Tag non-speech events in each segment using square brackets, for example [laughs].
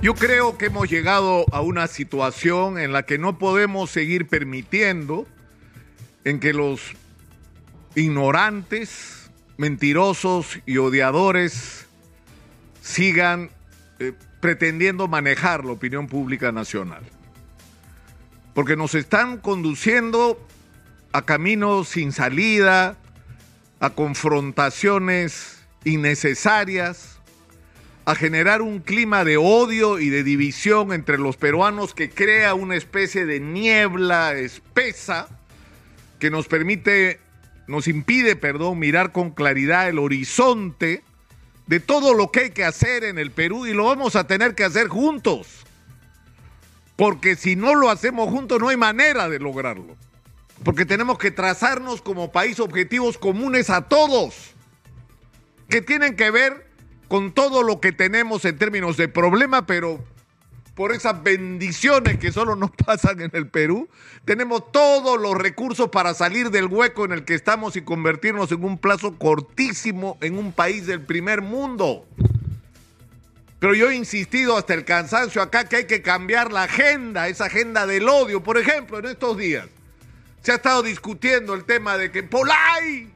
Yo creo que hemos llegado a una situación en la que no podemos seguir permitiendo en que los ignorantes, mentirosos y odiadores sigan eh, pretendiendo manejar la opinión pública nacional. Porque nos están conduciendo a caminos sin salida, a confrontaciones innecesarias, a generar un clima de odio y de división entre los peruanos que crea una especie de niebla espesa que nos permite, nos impide, perdón, mirar con claridad el horizonte de todo lo que hay que hacer en el Perú y lo vamos a tener que hacer juntos. Porque si no lo hacemos juntos no hay manera de lograrlo. Porque tenemos que trazarnos como país objetivos comunes a todos, que tienen que ver con todo lo que tenemos en términos de problema, pero por esas bendiciones que solo nos [laughs] pasan en el Perú, tenemos todos los recursos para salir del hueco en el que estamos y convertirnos en un plazo cortísimo en un país del primer mundo. Pero yo he insistido hasta el cansancio acá que hay que cambiar la agenda, esa agenda del odio. Por ejemplo, en estos días se ha estado discutiendo el tema de que Polay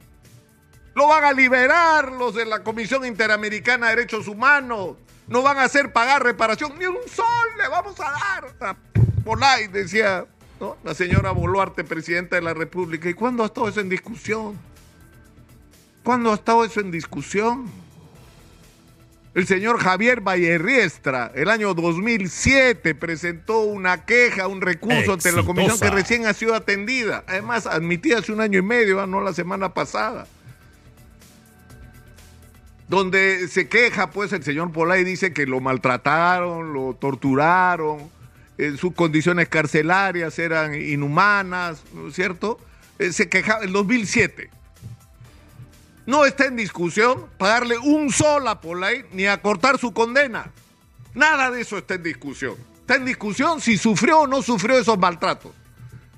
lo van a liberar los de la Comisión Interamericana de Derechos Humanos. No van a hacer pagar reparación. Ni un sol le vamos a dar. Polay, decía la señora Boluarte, presidenta de la República. ¿Y cuándo ha estado eso en discusión? ¿Cuándo ha estado eso en discusión? El señor Javier Vallerriestra, el año 2007, presentó una queja, un recurso ante la comisión que recién ha sido atendida. Además, admitida hace un año y medio, ¿ah? no la semana pasada donde se queja pues el señor Polay dice que lo maltrataron, lo torturaron, en sus condiciones carcelarias eran inhumanas, ¿no es cierto? Eh, se quejaba en 2007. No está en discusión pagarle un sol a Polay ni acortar su condena. Nada de eso está en discusión. Está en discusión si sufrió o no sufrió esos maltratos.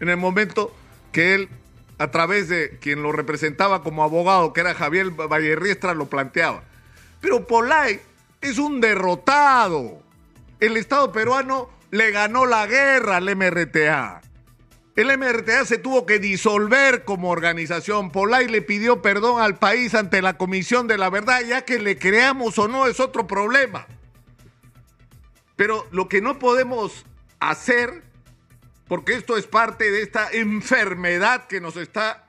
En el momento que él a través de quien lo representaba como abogado, que era Javier Vallerriestra, lo planteaba. Pero Polay es un derrotado. El Estado peruano le ganó la guerra al MRTA. El MRTA se tuvo que disolver como organización. Polay le pidió perdón al país ante la Comisión de la Verdad, ya que le creamos o no es otro problema. Pero lo que no podemos hacer porque esto es parte de esta enfermedad que nos está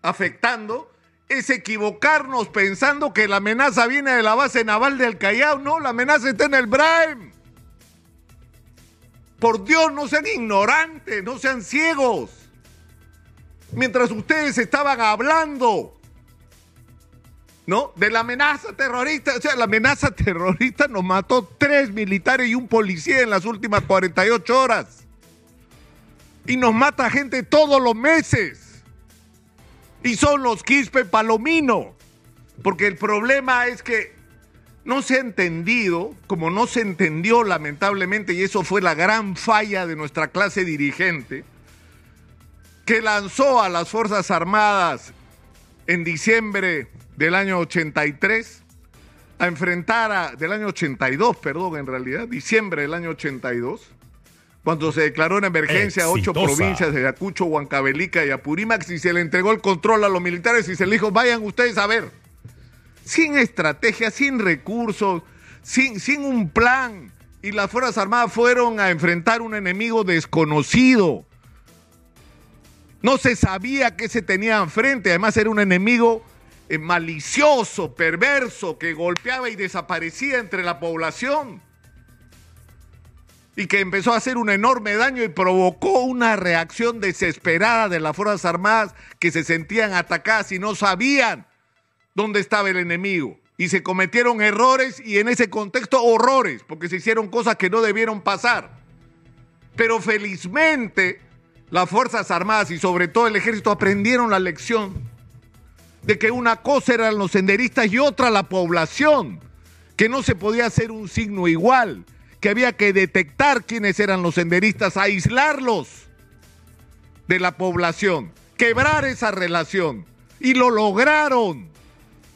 afectando, es equivocarnos pensando que la amenaza viene de la base naval del Callao. No, la amenaza está en el Braem. Por Dios, no sean ignorantes, no sean ciegos. Mientras ustedes estaban hablando, ¿no? De la amenaza terrorista. O sea, la amenaza [laughs] terrorista nos mató tres militares y un policía en las últimas 48 horas y nos mata gente todos los meses. Y son los Quispe Palomino. Porque el problema es que no se ha entendido, como no se entendió lamentablemente, y eso fue la gran falla de nuestra clase dirigente, que lanzó a las Fuerzas Armadas en diciembre del año 83 a enfrentar a, del año 82, perdón, en realidad, diciembre del año 82, cuando se declaró en emergencia a ocho provincias de Ayacucho, Huancavelica y Apurímac y se le entregó el control a los militares y se le dijo, vayan ustedes a ver. Sin estrategia, sin recursos, sin, sin un plan. Y las Fuerzas Armadas fueron a enfrentar un enemigo desconocido. No se sabía qué se tenía enfrente. Además era un enemigo eh, malicioso, perverso, que golpeaba y desaparecía entre la población y que empezó a hacer un enorme daño y provocó una reacción desesperada de las Fuerzas Armadas que se sentían atacadas y no sabían dónde estaba el enemigo. Y se cometieron errores y en ese contexto horrores, porque se hicieron cosas que no debieron pasar. Pero felizmente las Fuerzas Armadas y sobre todo el ejército aprendieron la lección de que una cosa eran los senderistas y otra la población, que no se podía hacer un signo igual que había que detectar quiénes eran los senderistas, aislarlos de la población, quebrar esa relación. Y lo lograron.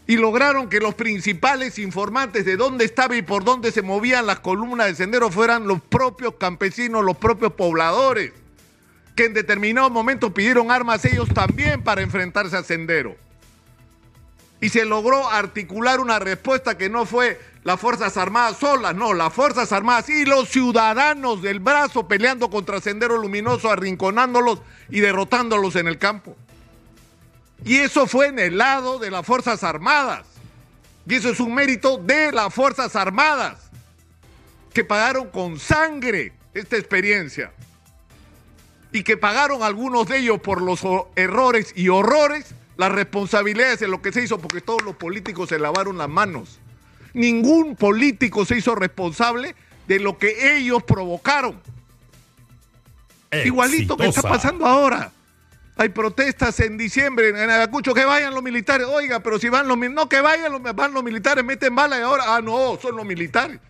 y lograron que los principales informantes de dónde estaba y por dónde se movían las columnas de sendero fueran los propios campesinos, los propios pobladores, que en determinado momento pidieron armas ellos también para enfrentarse a sendero. Y se logró articular una respuesta que no fue las Fuerzas Armadas solas, no, las Fuerzas Armadas y los ciudadanos del brazo peleando contra Sendero Luminoso, arrinconándolos y derrotándolos en el campo. Y eso fue en el lado de las Fuerzas Armadas. Y eso es un mérito de las Fuerzas Armadas, que pagaron con sangre esta experiencia. Y que pagaron algunos de ellos por los errores y horrores, las responsabilidades de lo que se hizo, porque todos los políticos se lavaron las manos. Ningún político se hizo responsable de lo que ellos provocaron. Igualito que está pasando ahora. Hay protestas en diciembre en Ayacucho, que vayan los militares. Oiga, pero si van los no que vayan los, van los militares, meten balas y ahora, ah, no, son los militares.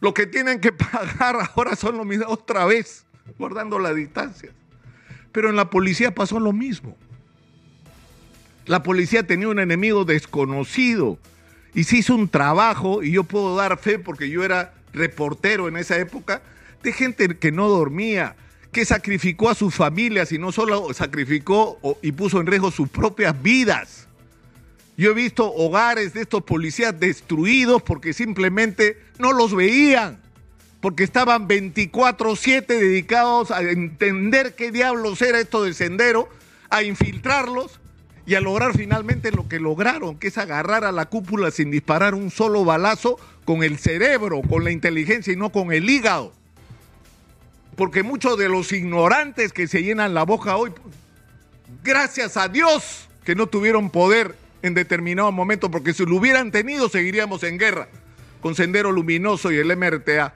Lo que tienen que [laughs] pagar ahora son los militares otra vez, guardando la distancia. Pero en la policía pasó lo mismo. La policía tenía un enemigo desconocido y se hizo un trabajo, y yo puedo dar fe porque yo era reportero en esa época, de gente que no dormía, que sacrificó a sus familias y no solo sacrificó y puso en riesgo sus propias vidas. Yo he visto hogares de estos policías destruidos porque simplemente no los veían, porque estaban 24/7 dedicados a entender qué diablos era esto de sendero, a infiltrarlos y a lograr finalmente lo que lograron, que es agarrar a la cúpula sin disparar un solo balazo con el cerebro, con la inteligencia y no con el hígado porque muchos de los ignorantes que se llenan la boca hoy, gracias a Dios que no tuvieron poder en determinado momento, porque si lo hubieran tenido seguiríamos en guerra con Sendero Luminoso y el MRTA.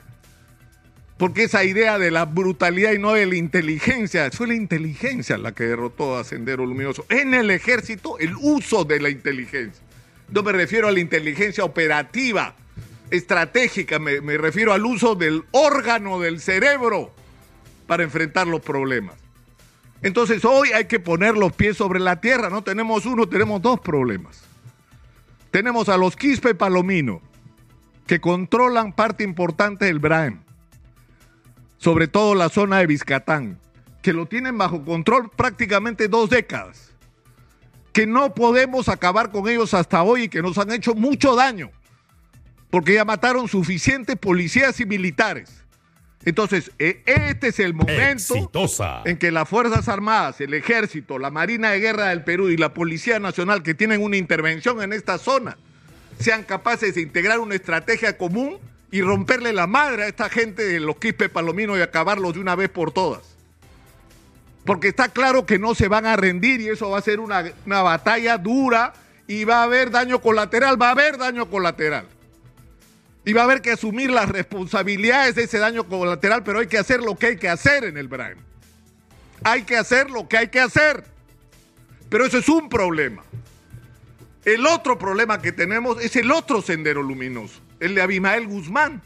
Porque esa idea de la brutalidad y no de la inteligencia, fue la inteligencia la que derrotó a Sendero Luminoso. En el ejército, el uso de la inteligencia. No me refiero a la inteligencia operativa, estratégica, me, me refiero al uso del órgano del cerebro para enfrentar los problemas. Entonces hoy hay que poner los pies sobre la tierra, no tenemos uno, tenemos dos problemas. Tenemos a los Quispe Palomino, que controlan parte importante del Braem, sobre todo la zona de Vizcatán, que lo tienen bajo control prácticamente dos décadas, que no podemos acabar con ellos hasta hoy y que nos han hecho mucho daño, porque ya mataron suficientes policías y militares. Entonces, e, este es el momento en que las Fuerzas Armadas, el Ejército, la Marina de Guerra del Perú y la Policía Nacional que tienen una intervención en esta zona sean capaces de integrar una estrategia común y romperle la madre a esta gente de los Quispe Palominos y acabarlos de una vez por todas. Porque está claro que no se van a rendir y eso va a ser una, una batalla dura y va a haber daño colateral, va a haber daño colateral. Y va a haber que asumir las responsabilidades de ese daño colateral, pero hay que hacer lo que hay que hacer en el Brain. Hay que hacer lo que hay que hacer. Pero eso es un problema. El otro problema que tenemos es el otro sendero luminoso, el de Abimael Guzmán.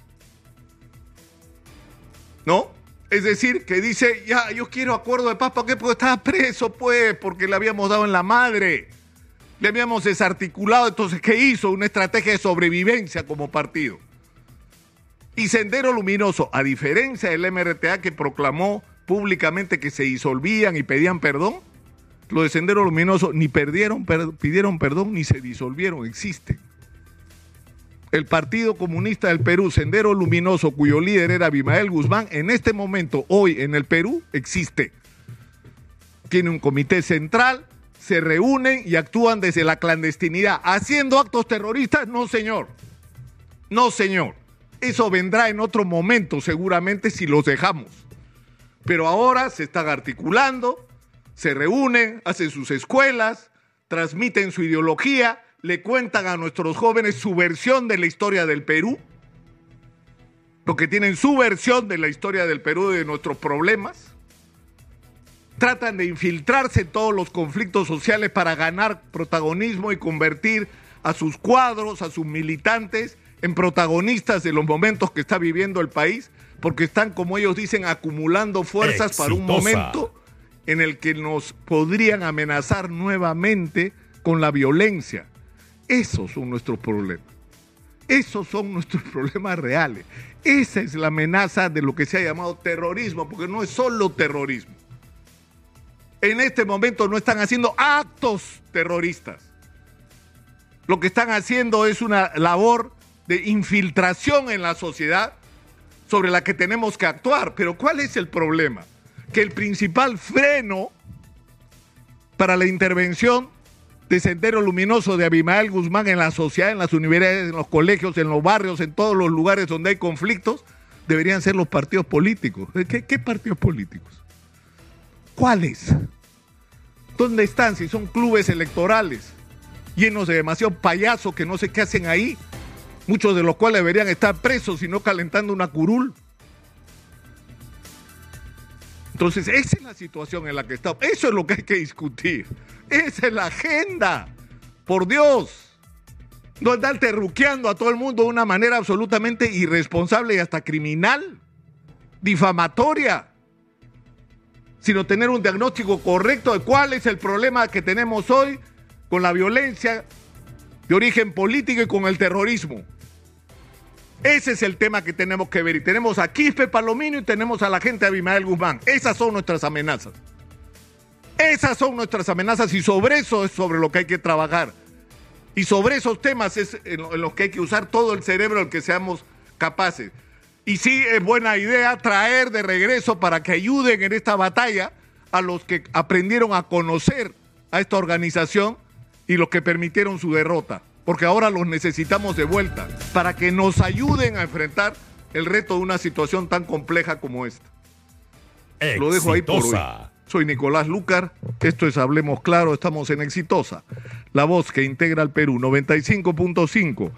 ¿No? Es decir, que dice, ya, yo quiero acuerdo de paz, ¿para qué? Porque estaba preso, pues, porque le habíamos dado en la madre. Le habíamos desarticulado, entonces, ¿qué hizo? Una estrategia de sobrevivencia como partido. Y Sendero Luminoso, a diferencia del MRTA que proclamó públicamente que se disolvían y pedían perdón, los de Sendero Luminoso ni perdieron, pidieron perdón ni se disolvieron, existen. El Partido Comunista del Perú, Sendero Luminoso, cuyo líder era Abimael Guzmán, en este momento, hoy en el Perú, existe. Tiene un comité central, se reúnen y actúan desde la clandestinidad. ¿Haciendo actos terroristas? No, señor. No, señor. Eso vendrá en otro momento seguramente si los dejamos. Pero ahora se están articulando, se reúnen, hacen sus escuelas, transmiten su ideología, le cuentan a nuestros jóvenes su versión de la historia del Perú, porque tienen su versión de la historia del Perú y de nuestros problemas. Tratan de infiltrarse en todos los conflictos sociales para ganar protagonismo y convertir a sus cuadros, a sus militantes en protagonistas de los momentos que está viviendo el país, porque están, como ellos dicen, acumulando fuerzas para un momento en el que nos podrían amenazar nuevamente con la violencia. Esos son nuestros problemas. Esos son nuestros [laughs] problemas reales. Esa es la amenaza de lo que se ha llamado terrorismo, porque no es solo terrorismo. En este momento no están haciendo actos terroristas. Lo que están haciendo es una labor de infiltración en la sociedad sobre la que tenemos que actuar. Pero ¿cuál es el problema? Que el principal freno para la intervención de Sendero Luminoso de Abimael Guzmán en la sociedad, en las universidades, en los colegios, en los barrios, en todos los lugares donde hay conflictos, deberían ser los partidos políticos. ¿Qué, partidos políticos? ¿Cuáles? ¿Dónde están? Si son clubes electorales llenos de demasiado payasos que no sé qué hacen ahí, muchos de los cuales deberían estar presos y no calentando una curul. Entonces, esa es la situación en la que estamos. Eso es lo que hay que discutir. Esa es la agenda. Por Dios. No andar terruqueando a todo el mundo de una manera absolutamente irresponsable y hasta criminal, difamatoria, sino tener un diagnóstico correcto de cuál es el problema que tenemos hoy con la violencia de origen político y con el terrorismo. Ese es el tema que tenemos que ver. Y tenemos a Quispe Palomino y tenemos a la gente de Abimael Guzmán. Esas son nuestras amenazas. Esas son nuestras amenazas y sobre eso es sobre lo que hay que trabajar. Y sobre esos temas es en los que hay que usar todo el cerebro del que seamos capaces. Y sí es buena idea traer de regreso para que ayuden en esta batalla a los que aprendieron a conocer a esta organización y los que permitieron su derrota porque ahora los necesitamos de vuelta para que nos ayuden a enfrentar el reto de una situación tan compleja como esta. Lo dejo ahí por hoy. Soy Nicolás Lucar, esto es Hablemos Claro, estamos en Exitosa, la voz que integra al Perú, 95.5.